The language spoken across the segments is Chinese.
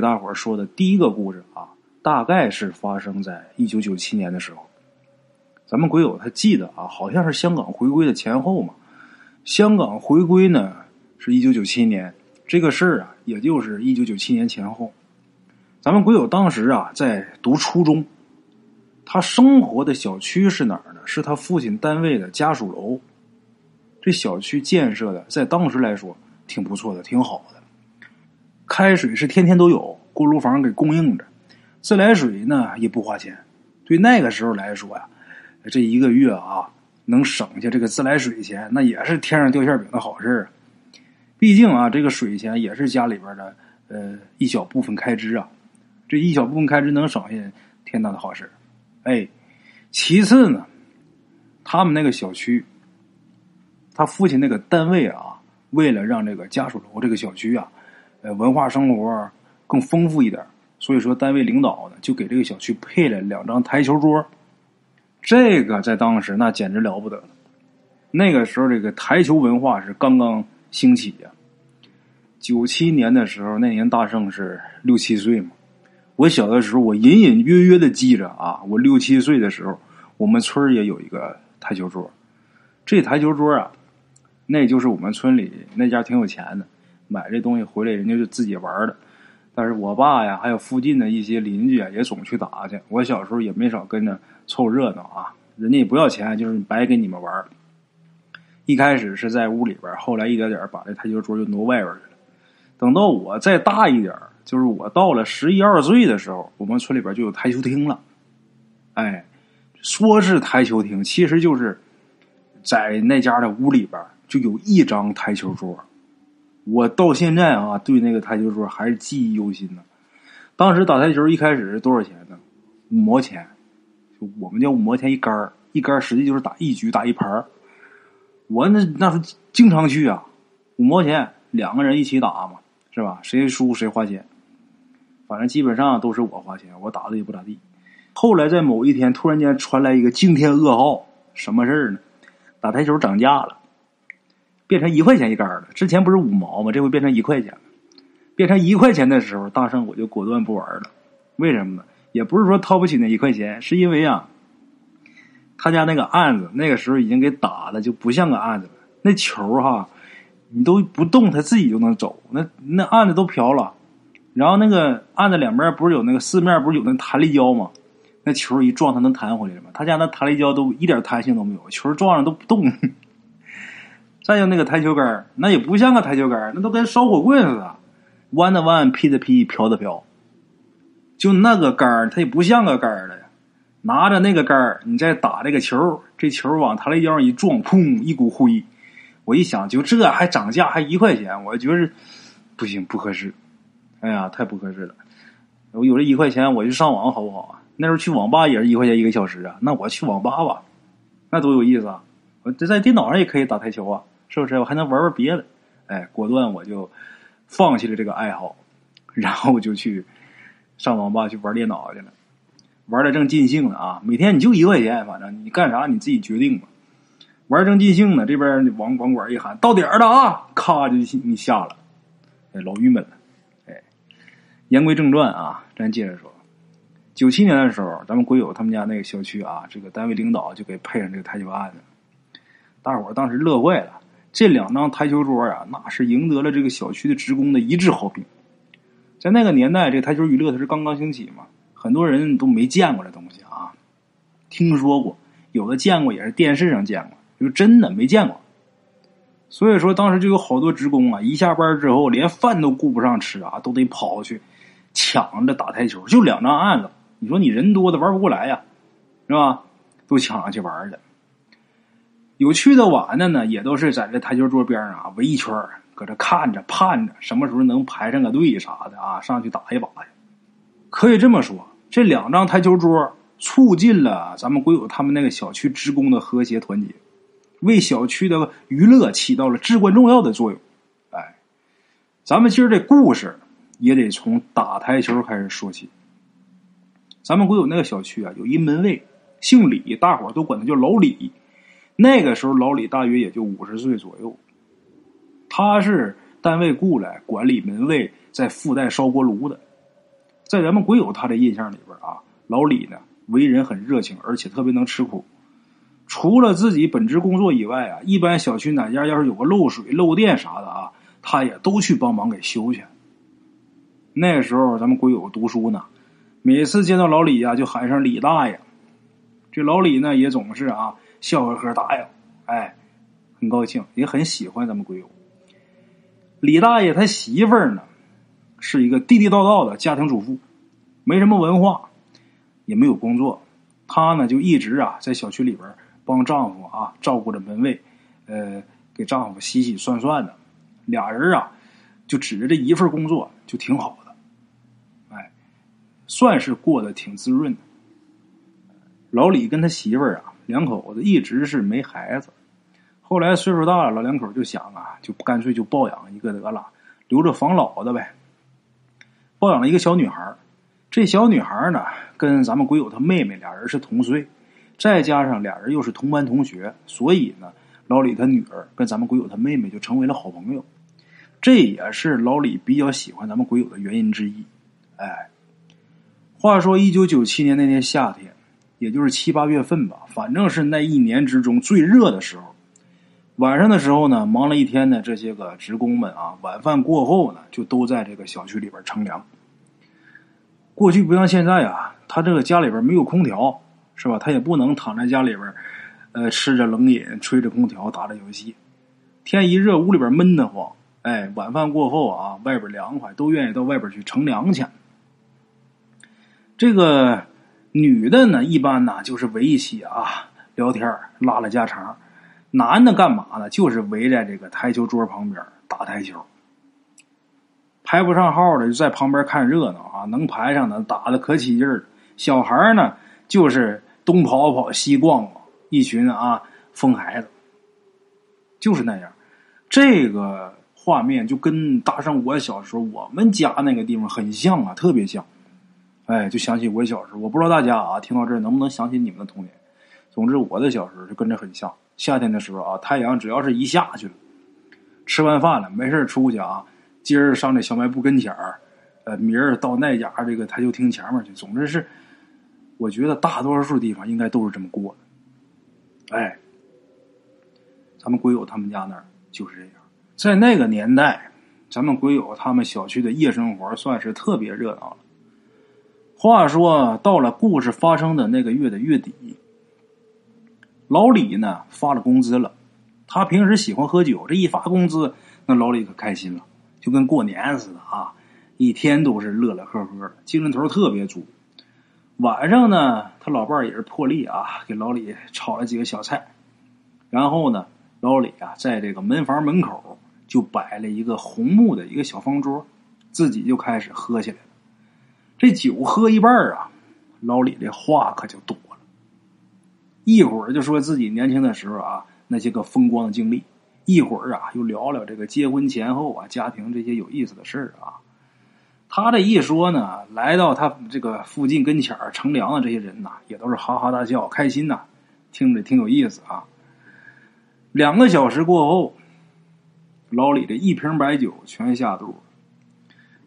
给大伙儿说的第一个故事啊，大概是发生在一九九七年的时候。咱们鬼友他记得啊，好像是香港回归的前后嘛。香港回归呢是一九九七年，这个事儿啊，也就是一九九七年前后。咱们鬼友当时啊在读初中，他生活的小区是哪儿呢？是他父亲单位的家属楼。这小区建设的在当时来说挺不错的，挺好的。开水是天天都有，锅炉房给供应着，自来水呢也不花钱。对那个时候来说呀。这一个月啊，能省下这个自来水钱，那也是天上掉馅饼的好事儿。毕竟啊，这个水钱也是家里边的呃一小部分开支啊。这一小部分开支能省下，天大的好事哎，其次呢，他们那个小区，他父亲那个单位啊，为了让这个家属楼这个小区啊，呃，文化生活更丰富一点，所以说单位领导呢就给这个小区配了两张台球桌。这个在当时那简直了不得了，那个时候这个台球文化是刚刚兴起呀。九七年的时候，那年大圣是六七岁嘛。我小的时候，我隐隐约约的记着啊，我六七岁的时候，我们村也有一个台球桌。这台球桌啊，那就是我们村里那家挺有钱的，买这东西回来人家就自己玩的。但是我爸呀，还有附近的一些邻居啊，也总去打去。我小时候也没少跟着凑热闹啊。人家也不要钱，就是白给你们玩。一开始是在屋里边，后来一点点把这台球桌就挪外边去了。等到我再大一点，就是我到了十一二岁的时候，我们村里边就有台球厅了。哎，说是台球厅，其实就是在那家的屋里边就有一张台球桌。我到现在啊，对那个台球桌还是记忆犹新呢。当时打台球一开始是多少钱呢？五毛钱，就我们叫五毛钱一杆儿，一杆儿实际就是打一局打一盘儿。我那那时候经常去啊，五毛钱两个人一起打嘛，是吧？谁输谁花钱，反正基本上都是我花钱，我打的也不咋地。后来在某一天，突然间传来一个惊天噩耗，什么事儿呢？打台球涨价了。变成一块钱一杆了，之前不是五毛吗？这回变成一块钱了。变成一块钱的时候，大圣我就果断不玩了。为什么呢？也不是说掏不起那一块钱，是因为啊，他家那个案子那个时候已经给打的就不像个案子了。那球哈，你都不动，他自己就能走。那那案子都飘了，然后那个案子两边不是有那个四面不是有那弹力胶吗？那球一撞，它能弹回来吗？他家那弹力胶都一点弹性都没有，球撞上都不动。再就那个台球杆那也不像个台球杆那都跟烧火棍似的，弯的弯，劈的劈，飘的飘。就那个杆它也不像个杆了呀。拿着那个杆你再打这个球，这球往他那腰上一撞，砰，一股灰。我一想，就这还涨价，还一块钱，我觉得不行，不合适。哎呀，太不合适了。我有这一块钱，我就上网好不好啊？那时候去网吧也是一块钱一个小时啊。那我去网吧吧，那多有意思啊！我这在电脑上也可以打台球啊。是不是我还能玩玩别的？哎，果断我就放弃了这个爱好，然后就去上网吧去玩电脑去了，玩的正尽兴呢啊！每天你就一块钱，反正你干啥你自己决定吧。玩正尽兴呢，这边网网管一喊到点了啊，咔就你下了，哎，老郁闷了。哎，言归正传啊，咱接着说，九七年的时候，咱们鬼友他们家那个小区啊，这个单位领导就给配上这个台球案子，大伙当时乐坏了。这两张台球桌呀，那是赢得了这个小区的职工的一致好评。在那个年代，这台球娱乐它是刚刚兴起嘛，很多人都没见过这东西啊，听说过，有的见过也是电视上见过，就真的没见过。所以说，当时就有好多职工啊，一下班之后连饭都顾不上吃啊，都得跑去抢着打台球。就两张案子，你说你人多的玩不过来呀，是吧？都抢着去玩去。有去的晚的呢，也都是在这台球桌边上啊围一圈搁这看着盼着什么时候能排上个队啥的啊，上去打一把去。可以这么说，这两张台球桌促进了咱们国有他们那个小区职工的和谐团结，为小区的娱乐起到了至关重要的作用。哎，咱们今儿这故事也得从打台球开始说起。咱们国有那个小区啊，有一门卫姓李，大伙都管他叫老李。那个时候，老李大约也就五十岁左右。他是单位雇来管理门卫，在附带烧锅炉的。在咱们鬼友他的印象里边啊，老李呢为人很热情，而且特别能吃苦。除了自己本职工作以外啊，一般小区哪家要是有个漏水、漏电啥的啊，他也都去帮忙给修去。那时候咱们鬼友读书呢，每次见到老李呀，就喊声李大爷。这老李呢也总是啊笑呵呵答应，哎，很高兴，也很喜欢咱们鬼友。李大爷他媳妇儿呢，是一个地地道道的家庭主妇，没什么文化，也没有工作，她呢就一直啊在小区里边。帮丈夫啊照顾着门卫，呃，给丈夫洗洗涮涮的，俩人啊就指着这一份工作就挺好的，哎，算是过得挺滋润的。老李跟他媳妇儿啊两口子一直是没孩子，后来岁数大了，老两口就想啊，就干脆就抱养一个得了，留着防老的呗。抱养了一个小女孩这小女孩呢跟咱们鬼友他妹妹俩人是同岁。再加上俩人又是同班同学，所以呢，老李他女儿跟咱们鬼友他妹妹就成为了好朋友，这也是老李比较喜欢咱们鬼友的原因之一。哎，话说一九九七年那年夏天，也就是七八月份吧，反正是那一年之中最热的时候。晚上的时候呢，忙了一天的这些个职工们啊，晚饭过后呢，就都在这个小区里边乘凉。过去不像现在啊，他这个家里边没有空调。是吧？他也不能躺在家里边，呃，吃着冷饮，吹着空调，打着游戏。天一热，屋里边闷得慌。哎，晚饭过后啊，外边凉快，都愿意到外边去乘凉去。这个女的呢，一般呢就是围一起啊聊天，拉拉家常。男的干嘛呢？就是围在这个台球桌旁边打台球。排不上号的就在旁边看热闹啊，能排上的打的可起劲儿。小孩呢，就是。东跑跑，西逛逛，一群啊疯孩子，就是那样。这个画面就跟大上我小时候我们家那个地方很像啊，特别像。哎，就想起我小时候，我不知道大家啊听到这儿能不能想起你们的童年。总之，我的小时候就跟着很像。夏天的时候啊，太阳只要是一下去，吃完饭了，没事出去啊，今儿上这小卖部跟前儿，呃，明儿到那家这个台球厅前面去，总之是。我觉得大多数地方应该都是这么过的，哎，咱们鬼友他们家那儿就是这样。在那个年代，咱们鬼友他们小区的夜生活算是特别热闹了。话说到了故事发生的那个月的月底，老李呢发了工资了。他平时喜欢喝酒，这一发工资，那老李可开心了，就跟过年似的啊，一天都是乐乐呵呵的，精神头特别足。晚上呢，他老伴儿也是破例啊，给老李炒了几个小菜。然后呢，老李啊，在这个门房门口就摆了一个红木的一个小方桌，自己就开始喝起来了。这酒喝一半啊，老李这话可就多了。一会儿就说自己年轻的时候啊那些个风光的经历，一会儿啊又聊聊这个结婚前后啊家庭这些有意思的事儿啊。他这一说呢，来到他这个附近跟前儿乘凉的这些人呐，也都是哈哈大笑，开心呐，听着挺有意思啊。两个小时过后，老李这一瓶白酒全下肚了。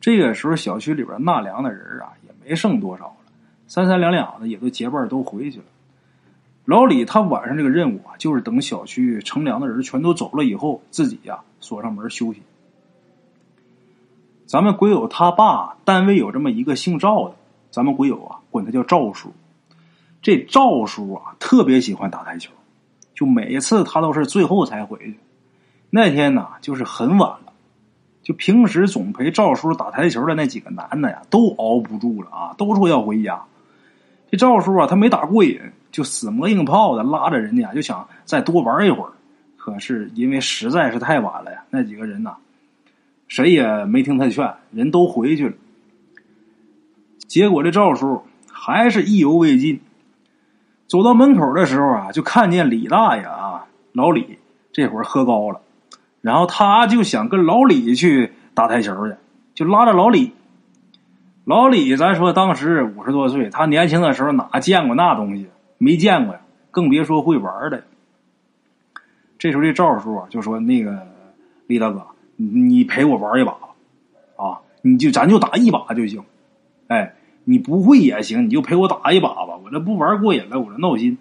这个时候，小区里边纳凉的人啊，也没剩多少了，三三两两的也都结伴都回去了。老李他晚上这个任务啊，就是等小区乘凉的人全都走了以后，自己呀锁上门休息。咱们鬼友他爸单位有这么一个姓赵的，咱们鬼友啊管他叫赵叔。这赵叔啊特别喜欢打台球，就每一次他都是最后才回去。那天呢就是很晚，就平时总陪赵叔打台球的那几个男的呀都熬不住了啊，都说要回家。这赵叔啊他没打过瘾，就死磨硬泡的拉着人家就想再多玩一会儿。可是因为实在是太晚了呀，那几个人呐。谁也没听他劝，人都回去了。结果这赵叔还是意犹未尽。走到门口的时候啊，就看见李大爷啊，老李这会儿喝高了，然后他就想跟老李去打台球去，就拉着老李。老李，咱说当时五十多岁，他年轻的时候哪见过那东西？没见过呀，更别说会玩的。这时候这赵叔啊，就说：“那个李大哥。”你陪我玩一把吧，啊，你就咱就打一把就行。哎，你不会也行，你就陪我打一把吧。我这不玩过瘾了，我这闹心。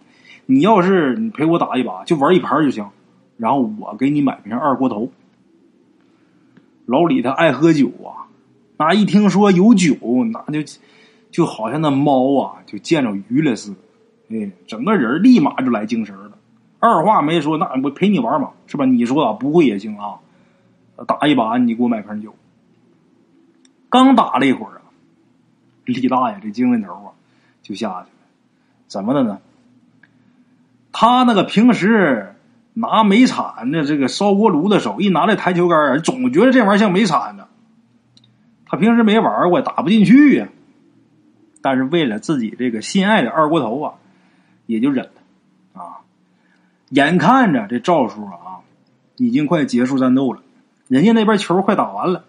你要是你陪我打一把，就玩一盘就行。然后我给你买瓶二锅头。老李他爱喝酒啊，那一听说有酒，那就就好像那猫啊，就见着鱼了似的。哎，整个人立马就来精神了，二话没说，那我陪你玩嘛，是吧？你说啊，不会也行啊，打一把，你给我买瓶酒。刚打了一会儿啊，李大爷这精神头啊就下去了，怎么的呢？他那个平时拿煤铲的这个烧锅炉的手，一拿这台球杆总觉得这玩意儿像煤铲子。他平时没玩过，打不进去呀。但是为了自己这个心爱的二锅头啊。也就忍了，啊！眼看着这赵叔啊，已经快结束战斗了，人家那边球快打完了。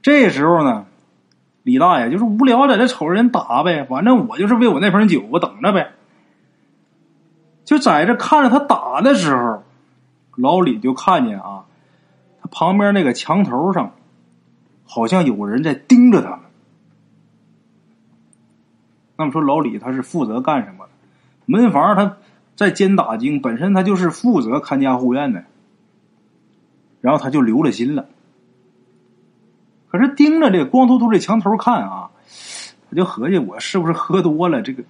这时候呢，李大爷就是无聊，在这瞅着人打呗，反正我就是为我那瓶酒，我等着呗。就在这看着他打的时候，老李就看见啊，他旁边那个墙头上，好像有人在盯着他们。那么说，老李他是负责干什么？门房他在监打更，本身他就是负责看家护院的，然后他就留了心了。可是盯着这光秃秃的墙头看啊，他就合计我是不是喝多了，这个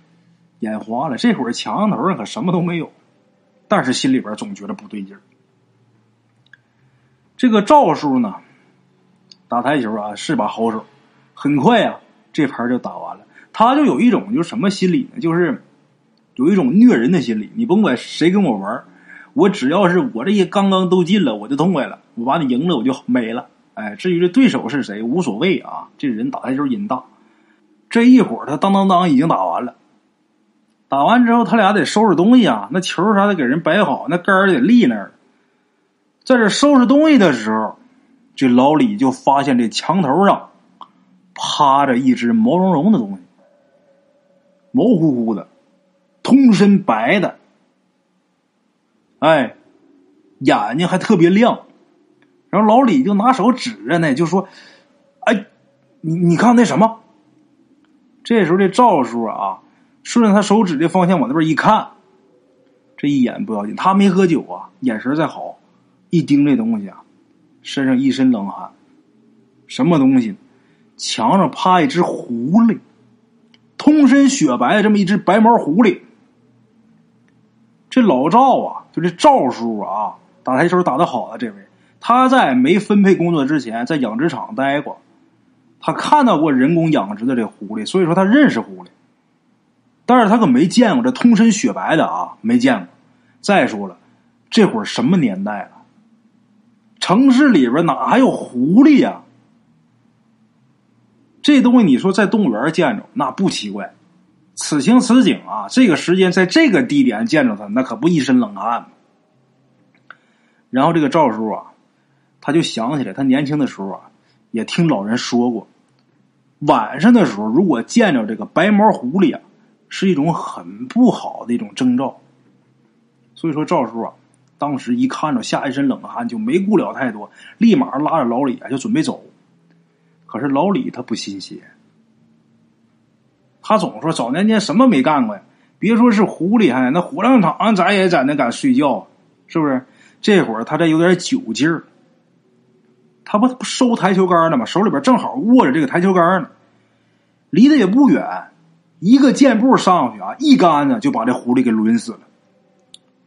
眼花了。这会儿墙头上可什么都没有，但是心里边总觉得不对劲儿。这个赵叔呢，打台球啊是把好手，很快呀这盘就打完了。他就有一种就是什么心理呢？就是。有一种虐人的心理，你甭管谁跟我玩，我只要是我这些刚刚都进了，我就痛快了，我把你赢了，我就没了。哎，至于这对手是谁，无所谓啊。这人打台球瘾大。这一会儿他当当当已经打完了，打完之后他俩得收拾东西啊，那球啥的给人摆好，那杆儿得立那儿。在这收拾东西的时候，这老李就发现这墙头上趴着一只毛茸茸的东西，毛乎乎的。通身白的，哎，眼睛还特别亮，然后老李就拿手指着呢，就说：“哎，你你看那什么？”这时候这赵叔啊，顺着他手指的方向往那边一看，这一眼不要紧，他没喝酒啊，眼神再好，一盯这东西啊，身上一身冷汗。什么东西？墙上趴一只狐狸，通身雪白的这么一只白毛狐狸。这老赵啊，就这赵叔啊，打台球打的好的这位，他在没分配工作之前，在养殖场待过，他看到过人工养殖的这狐狸，所以说他认识狐狸，但是他可没见过这通身雪白的啊，没见过。再说了，这会儿什么年代了？城市里边哪还有狐狸呀？这东西你说在动物园见着，那不奇怪。此情此景啊，这个时间在这个地点见着他，那可不一身冷汗吗。然后这个赵叔啊，他就想起来，他年轻的时候啊，也听老人说过，晚上的时候如果见着这个白毛狐狸啊，是一种很不好的一种征兆。所以说赵叔啊，当时一看着吓一身冷汗，就没顾了太多，立马拉着老李啊就准备走。可是老李他不信邪。他总说早年间什么没干过呀？别说是狐狸，还那火葬场咱也在那敢睡觉，是不是？这会儿他这有点酒劲儿，他不不收台球杆呢吗？手里边正好握着这个台球杆呢，离得也不远，一个箭步上去啊，一杆子就把这狐狸给抡死了。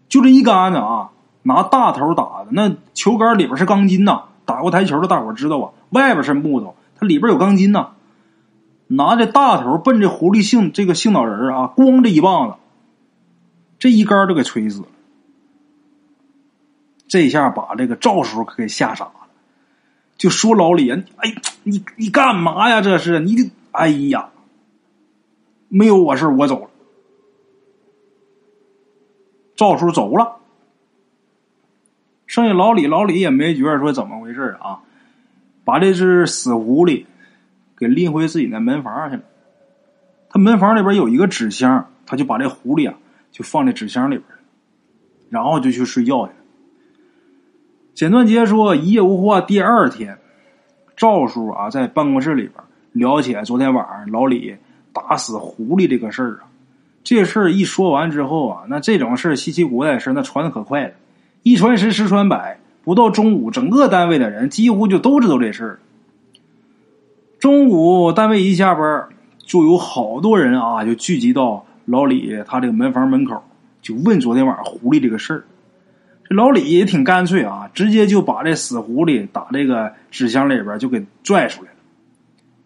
就这一杆子啊，拿大头打的，那球杆里边是钢筋呐。打过台球的大伙知道啊，外边是木头，它里边有钢筋呐。拿着大头奔这狐狸性这个性脑人啊，咣这一棒子，这一杆就给锤死了。这下把这个赵叔可给吓傻了，就说老李，哎，你你干嘛呀？这是你，哎呀，没有我事我走了。赵叔走了，剩下老李，老李也没觉得说怎么回事啊，把这只死狐狸。给拎回自己那门房去了。他门房里边有一个纸箱，他就把这狐狸啊就放在纸箱里边，然后就去睡觉去了。简短结说一夜无话。第二天，赵叔啊在办公室里边聊起昨天晚上老李打死狐狸这个事儿啊。这事儿一说完之后啊，那这种事稀奇古怪的事那传的可快了，一传十，十传百，不到中午，整个单位的人几乎就都知道这事儿。中午单位一下班，就有好多人啊，就聚集到老李他这个门房门口，就问昨天晚上狐狸这个事儿。这老李也挺干脆啊，直接就把这死狐狸打这个纸箱里边就给拽出来了。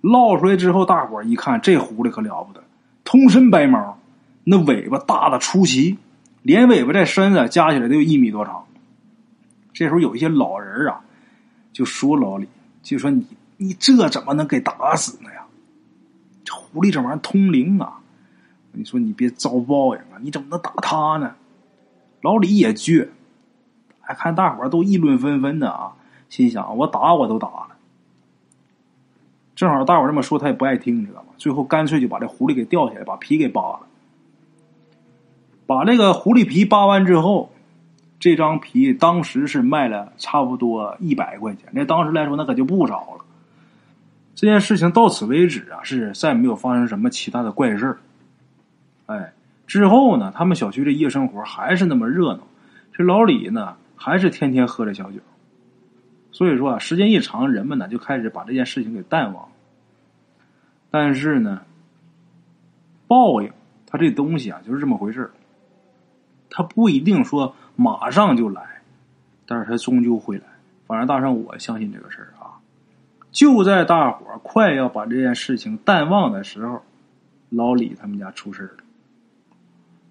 捞出来之后，大伙一看，这狐狸可了不得，通身白毛。那尾巴大的出奇，连尾巴带身子加起来都有一米多长。这时候有一些老人啊，就说老李，就说你你这怎么能给打死呢呀？这狐狸这玩意儿通灵啊！你说你别遭报应啊！你怎么能打他呢？老李也倔，还看大伙儿都议论纷纷的啊，心想我打我都打了。正好大伙儿这么说，他也不爱听，你知道吗？最后干脆就把这狐狸给吊起来，把皮给扒了。把这个狐狸皮扒完之后，这张皮当时是卖了差不多一百块钱。那当时来说，那可就不少了。这件事情到此为止啊，是再没有发生什么其他的怪事儿。哎，之后呢，他们小区的夜生活还是那么热闹。这老李呢，还是天天喝着小酒。所以说啊，时间一长，人们呢就开始把这件事情给淡忘。但是呢，报应，它这东西啊，就是这么回事儿。他不一定说马上就来，但是他终究会来。反正大圣我相信这个事儿啊。就在大伙儿快要把这件事情淡忘的时候，老李他们家出事了。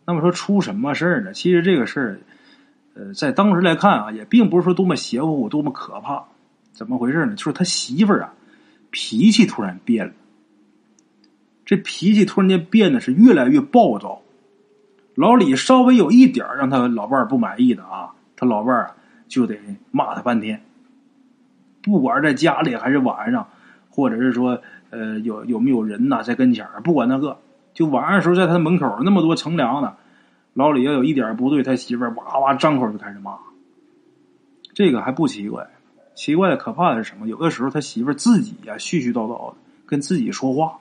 那么说出什么事儿呢？其实这个事儿，呃，在当时来看啊，也并不是说多么邪乎、多么可怕。怎么回事呢？就是他媳妇儿啊，脾气突然变了。这脾气突然间变得是越来越暴躁。老李稍微有一点让他老伴儿不满意的啊，他老伴儿就得骂他半天。不管在家里还是晚上，或者是说呃有有没有人呐在跟前儿，不管那个，就晚上时候在他门口那么多乘凉的，老李要有一点不对，他媳妇儿哇哇张口就开始骂。这个还不奇怪，奇怪的可怕的是什么？有的时候他媳妇儿自己呀絮絮叨叨的跟自己说话，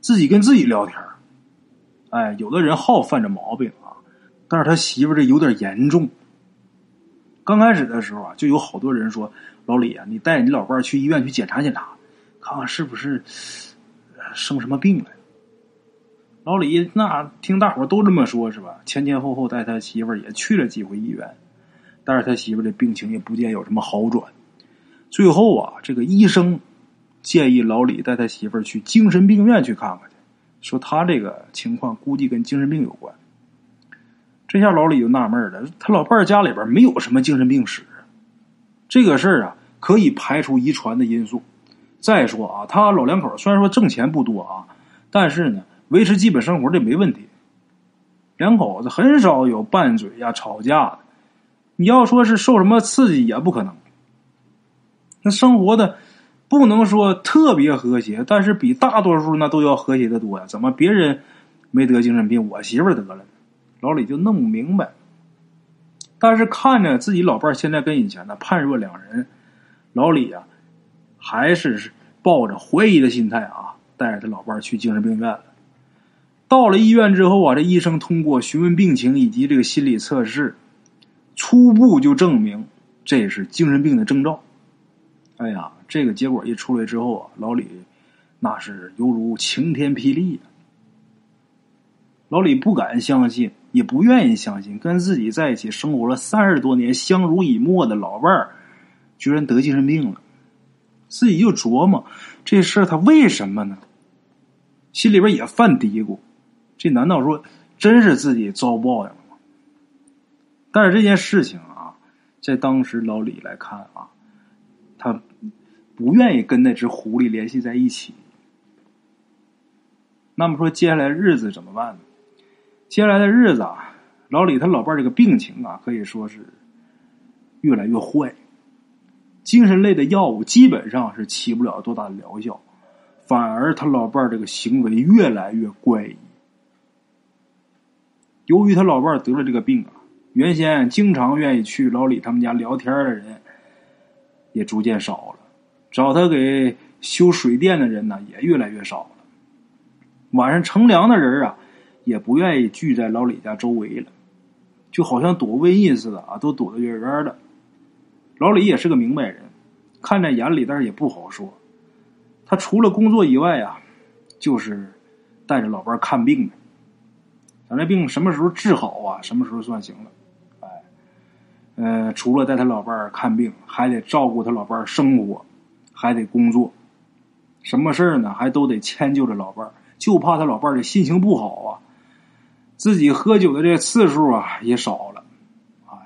自己跟自己聊天儿。哎，有的人好犯这毛病啊，但是他媳妇这有点严重。刚开始的时候啊，就有好多人说：“老李啊，你带你老伴去医院去检查检查，看看是不是生什么病了。”老李那听大伙都这么说，是吧？前前后后带他媳妇也去了几回医院，但是他媳妇的病情也不见有什么好转。最后啊，这个医生建议老李带他媳妇去精神病院去看看。说他这个情况估计跟精神病有关，这下老李就纳闷了。他老伴儿家里边没有什么精神病史，这个事儿啊可以排除遗传的因素。再说啊，他老两口虽然说挣钱不多啊，但是呢维持基本生活这没问题。两口子很少有拌嘴呀、吵架的。你要说是受什么刺激也不可能。那生活的。不能说特别和谐，但是比大多数那都要和谐的多呀。怎么别人没得精神病，我媳妇得了？老李就弄不明白。但是看着自己老伴现在跟以前呢判若两人，老李啊还是抱着怀疑的心态啊，带着他老伴去精神病院了。到了医院之后啊，这医生通过询问病情以及这个心理测试，初步就证明这是精神病的征兆。哎呀！这个结果一出来之后啊，老李那是犹如晴天霹雳。老李不敢相信，也不愿意相信，跟自己在一起生活了三十多年、相濡以沫的老伴儿，居然得精神病了。自己就琢磨这事儿他为什么呢？心里边也犯嘀咕：这难道说真是自己遭报应了吗？但是这件事情啊，在当时老李来看啊，他。不愿意跟那只狐狸联系在一起，那么说接下来日子怎么办呢？接下来的日子啊，老李他老伴这个病情啊，可以说是越来越坏，精神类的药物基本上是起不了多大的疗效，反而他老伴这个行为越来越怪异。由于他老伴得了这个病啊，原先经常愿意去老李他们家聊天的人也逐渐少了。找他给修水电的人呢也越来越少了。晚上乘凉的人啊，也不愿意聚在老李家周围了，就好像躲瘟疫似的啊，都躲得远远的。老李也是个明白人，看在眼里，但是也不好说。他除了工作以外啊，就是带着老伴看病的。咱这病什么时候治好啊？什么时候算行了？呃，除了带他老伴儿看病，还得照顾他老伴儿生活，还得工作。什么事儿呢？还都得迁就着老伴儿，就怕他老伴儿的心情不好啊。自己喝酒的这次数啊也少了。哎，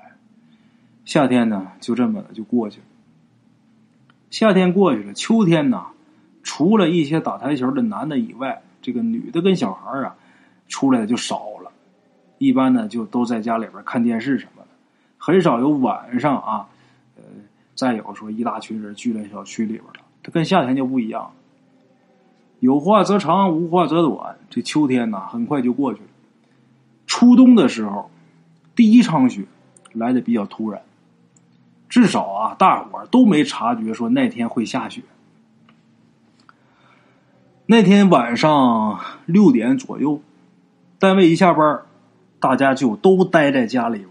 夏天呢就这么的就过去了。夏天过去了，秋天呢，除了一些打台球的男的以外，这个女的跟小孩啊。出来的就少了，一般呢就都在家里边看电视什么，很少有晚上啊，呃，再有说一大群人聚在小区里边了。它跟夏天就不一样，有话则长，无话则短。这秋天呢，很快就过去了。初冬的时候，第一场雪来的比较突然，至少啊，大伙儿都没察觉说那天会下雪。那天晚上六点左右。单位一下班，大家就都待在家里，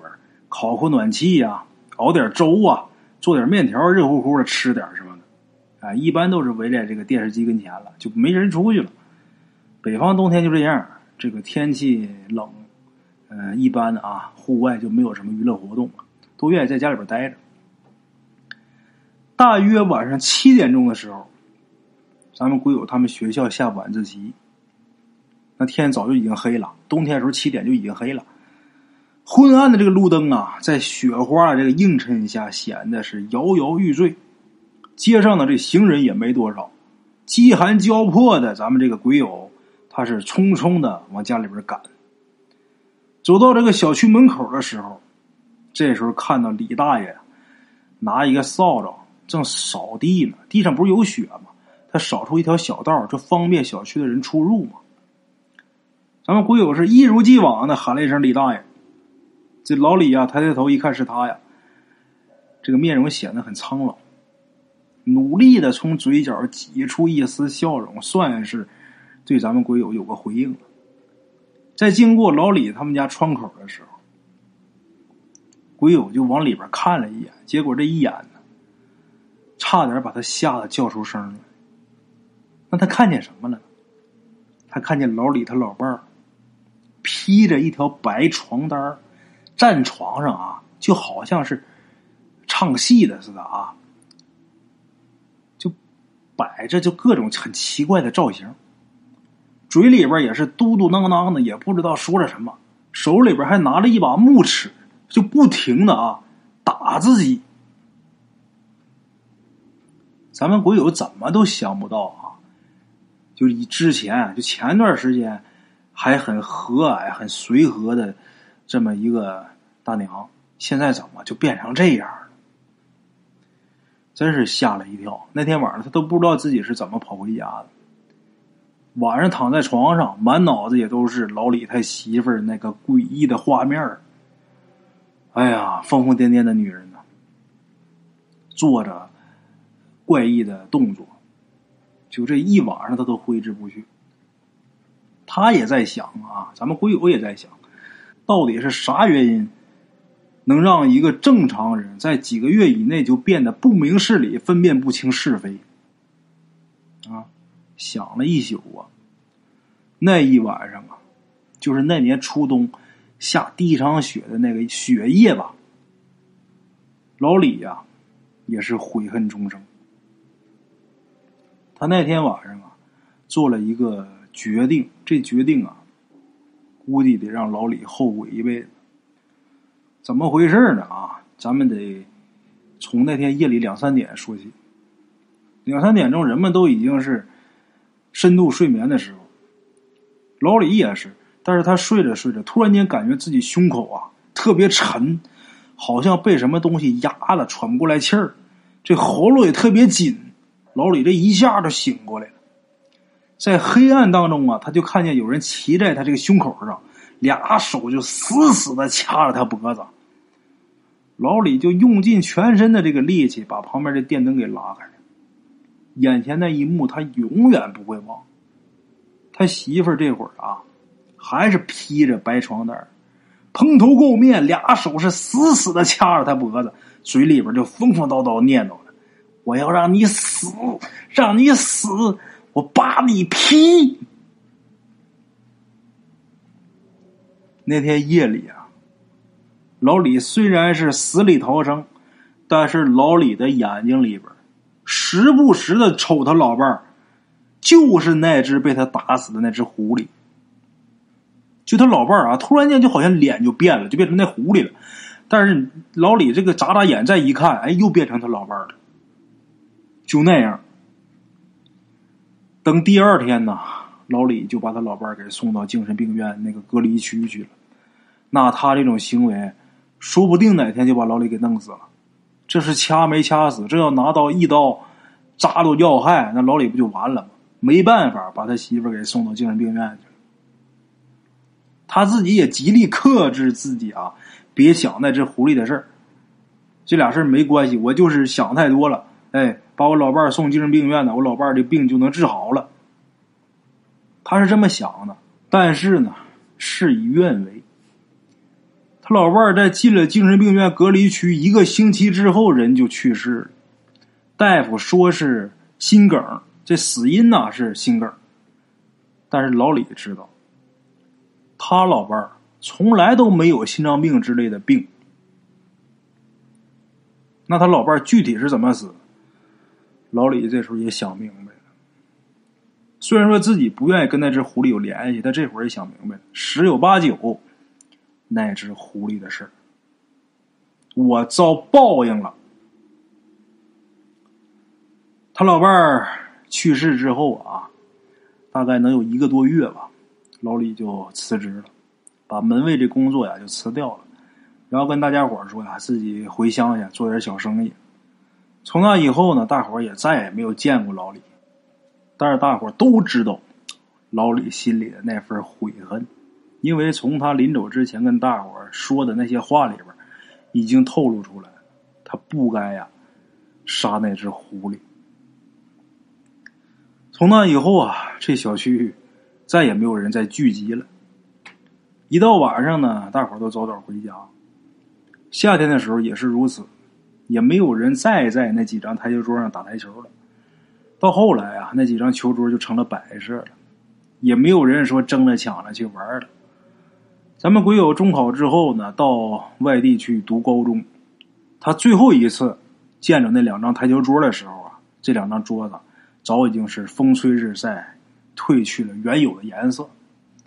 烤烤暖气呀，熬点粥啊，做点面条，热乎乎的吃点什么的。啊，一般都是围在这个电视机跟前了，就没人出去了。北方冬天就这样，这个天气冷，嗯，一般啊，户外就没有什么娱乐活动，都愿意在家里边待着。大约晚上七点钟的时候，咱们鬼友他们学校下晚自习。那天早就已经黑了，冬天的时候七点就已经黑了。昏暗的这个路灯啊，在雪花这个映衬下显得是摇摇欲坠。街上的这行人也没多少，饥寒交迫的咱们这个鬼友，他是匆匆的往家里边赶。走到这个小区门口的时候，这时候看到李大爷拿一个扫帚正扫地呢，地上不是有雪吗？他扫出一条小道，这方便小区的人出入嘛。咱们鬼友是一如既往的喊了一声“李大爷”，这老李呀抬抬头一看是他呀，这个面容显得很苍老，努力的从嘴角挤出一丝笑容，算是对咱们鬼友有个回应。在经过老李他们家窗口的时候，鬼友就往里边看了一眼，结果这一眼呢，差点把他吓得叫出声来。那他看见什么了？他看见老李他老伴儿。披着一条白床单站床上啊，就好像是唱戏的似的啊，就摆着就各种很奇怪的造型，嘴里边也是嘟嘟囔囔的，也不知道说着什么，手里边还拿着一把木尺，就不停的啊打自己。咱们鬼友怎么都想不到啊，就以之前就前段时间。还很和蔼、很随和的这么一个大娘，现在怎么就变成这样了？真是吓了一跳。那天晚上他都不知道自己是怎么跑回家的。晚上躺在床上，满脑子也都是老李他媳妇儿那个诡异的画面哎呀，疯疯癫癫的女人呢，做着怪异的动作，就这一晚上他都挥之不去。他也在想啊，咱们鬼友也在想，到底是啥原因能让一个正常人在几个月以内就变得不明事理、分辨不清是非？啊，想了一宿啊，那一晚上啊，就是那年初冬下第一场雪的那个雪夜吧。老李呀，也是悔恨终生。他那天晚上啊，做了一个。决定这决定啊，估计得让老李后悔一辈子。怎么回事呢？啊，咱们得从那天夜里两三点说起。两三点钟，人们都已经是深度睡眠的时候，老李也是。但是他睡着睡着，突然间感觉自己胸口啊特别沉，好像被什么东西压了，喘不过来气儿。这喉咙也特别紧，老李这一下就醒过来了。在黑暗当中啊，他就看见有人骑在他这个胸口上，俩手就死死的掐着他脖子。老李就用尽全身的这个力气，把旁边的电灯给拉开了。眼前那一幕他永远不会忘。他媳妇儿这会儿啊，还是披着白床单蓬头垢面，俩手是死死的掐着他脖子，嘴里边就疯疯叨叨念叨着：“我要让你死，让你死，我扒你皮。”那天夜里啊，老李虽然是死里逃生，但是老李的眼睛里边时不时的瞅他老伴儿，就是那只被他打死的那只狐狸。就他老伴儿啊，突然间就好像脸就变了，就变成那狐狸了。但是老李这个眨眨眼再一看，哎，又变成他老伴儿了。就那样，等第二天呢，老李就把他老伴给送到精神病院那个隔离区去了。那他这种行为，说不定哪天就把老李给弄死了。这是掐没掐死？这要拿刀一刀扎到要害，那老李不就完了吗？没办法，把他媳妇给送到精神病院去了。他自己也极力克制自己啊，别想那只狐狸的事儿。这俩事儿没关系，我就是想太多了。哎，把我老伴儿送精神病院呢，我老伴儿的病就能治好了。他是这么想的，但是呢，事与愿违。他老伴儿在进了精神病院隔离区一个星期之后，人就去世了。大夫说是心梗，这死因呢是心梗。但是老李知道，他老伴儿从来都没有心脏病之类的病。那他老伴儿具体是怎么死？老李这时候也想明白了。虽然说自己不愿意跟那只狐狸有联系，但这会儿也想明白了，十有八九。那只狐狸的事我遭报应了。他老伴儿去世之后啊，大概能有一个多月吧，老李就辞职了，把门卫这工作呀就辞掉了，然后跟大家伙说呀，自己回乡下做点小生意。从那以后呢，大伙也再也没有见过老李，但是大伙都知道老李心里的那份悔恨。因为从他临走之前跟大伙说的那些话里边，已经透露出来，他不该呀杀那只狐狸。从那以后啊，这小区再也没有人再聚集了。一到晚上呢，大伙都早早回家。夏天的时候也是如此，也没有人再在那几张台球桌上打台球了。到后来啊，那几张球桌就成了摆设了，也没有人说争着抢着去玩了。咱们鬼友中考之后呢，到外地去读高中。他最后一次见着那两张台球桌的时候啊，这两张桌子早已经是风吹日晒，褪去了原有的颜色，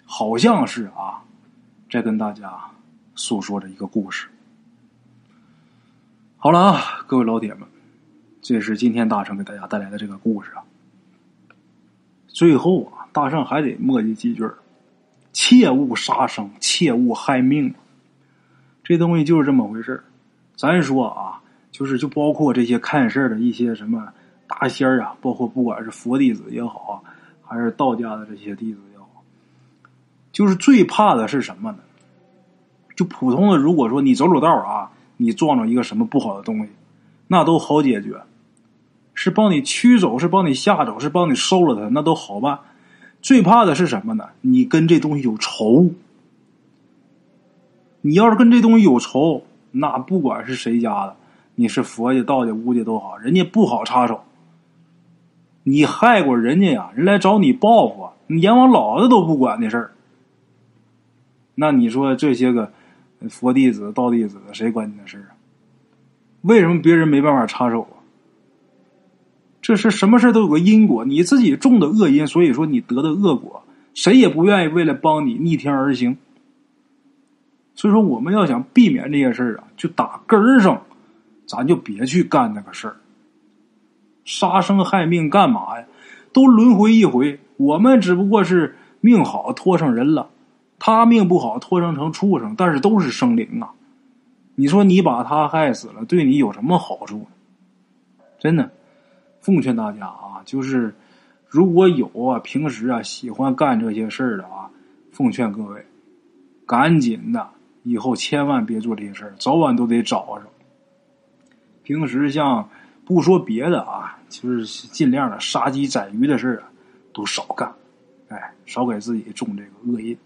好像是啊，在跟大家诉说着一个故事。好了啊，各位老铁们，这是今天大圣给大家带来的这个故事啊。最后啊，大圣还得墨迹几句儿。切勿杀生，切勿害命。这东西就是这么回事咱说啊，就是就包括这些看事儿的一些什么大仙儿啊，包括不管是佛弟子也好啊，还是道家的这些弟子也好，就是最怕的是什么呢？就普通的，如果说你走走道啊，你撞着一个什么不好的东西，那都好解决，是帮你驱走，是帮你吓走，是帮你收了它，那都好办。最怕的是什么呢？你跟这东西有仇。你要是跟这东西有仇，那不管是谁家的，你是佛家、道家、巫家都好，人家不好插手。你害过人家呀，人来找你报复，你阎王老子都不管的事儿。那你说这些个佛弟子、道弟子，谁管你的事啊？为什么别人没办法插手啊？这是什么事都有个因果，你自己种的恶因，所以说你得的恶果，谁也不愿意为了帮你逆天而行。所以说，我们要想避免这些事儿啊，就打根儿上，咱就别去干那个事儿。杀生害命干嘛呀？都轮回一回，我们只不过是命好拖上人了，他命不好托生成畜生，但是都是生灵啊。你说你把他害死了，对你有什么好处？真的。奉劝大家啊，就是如果有啊，平时啊喜欢干这些事儿的啊，奉劝各位，赶紧的，以后千万别做这些事儿，早晚都得找着。平时像不说别的啊，就是尽量的杀鸡宰鱼的事啊，都少干，哎，少给自己种这个恶因。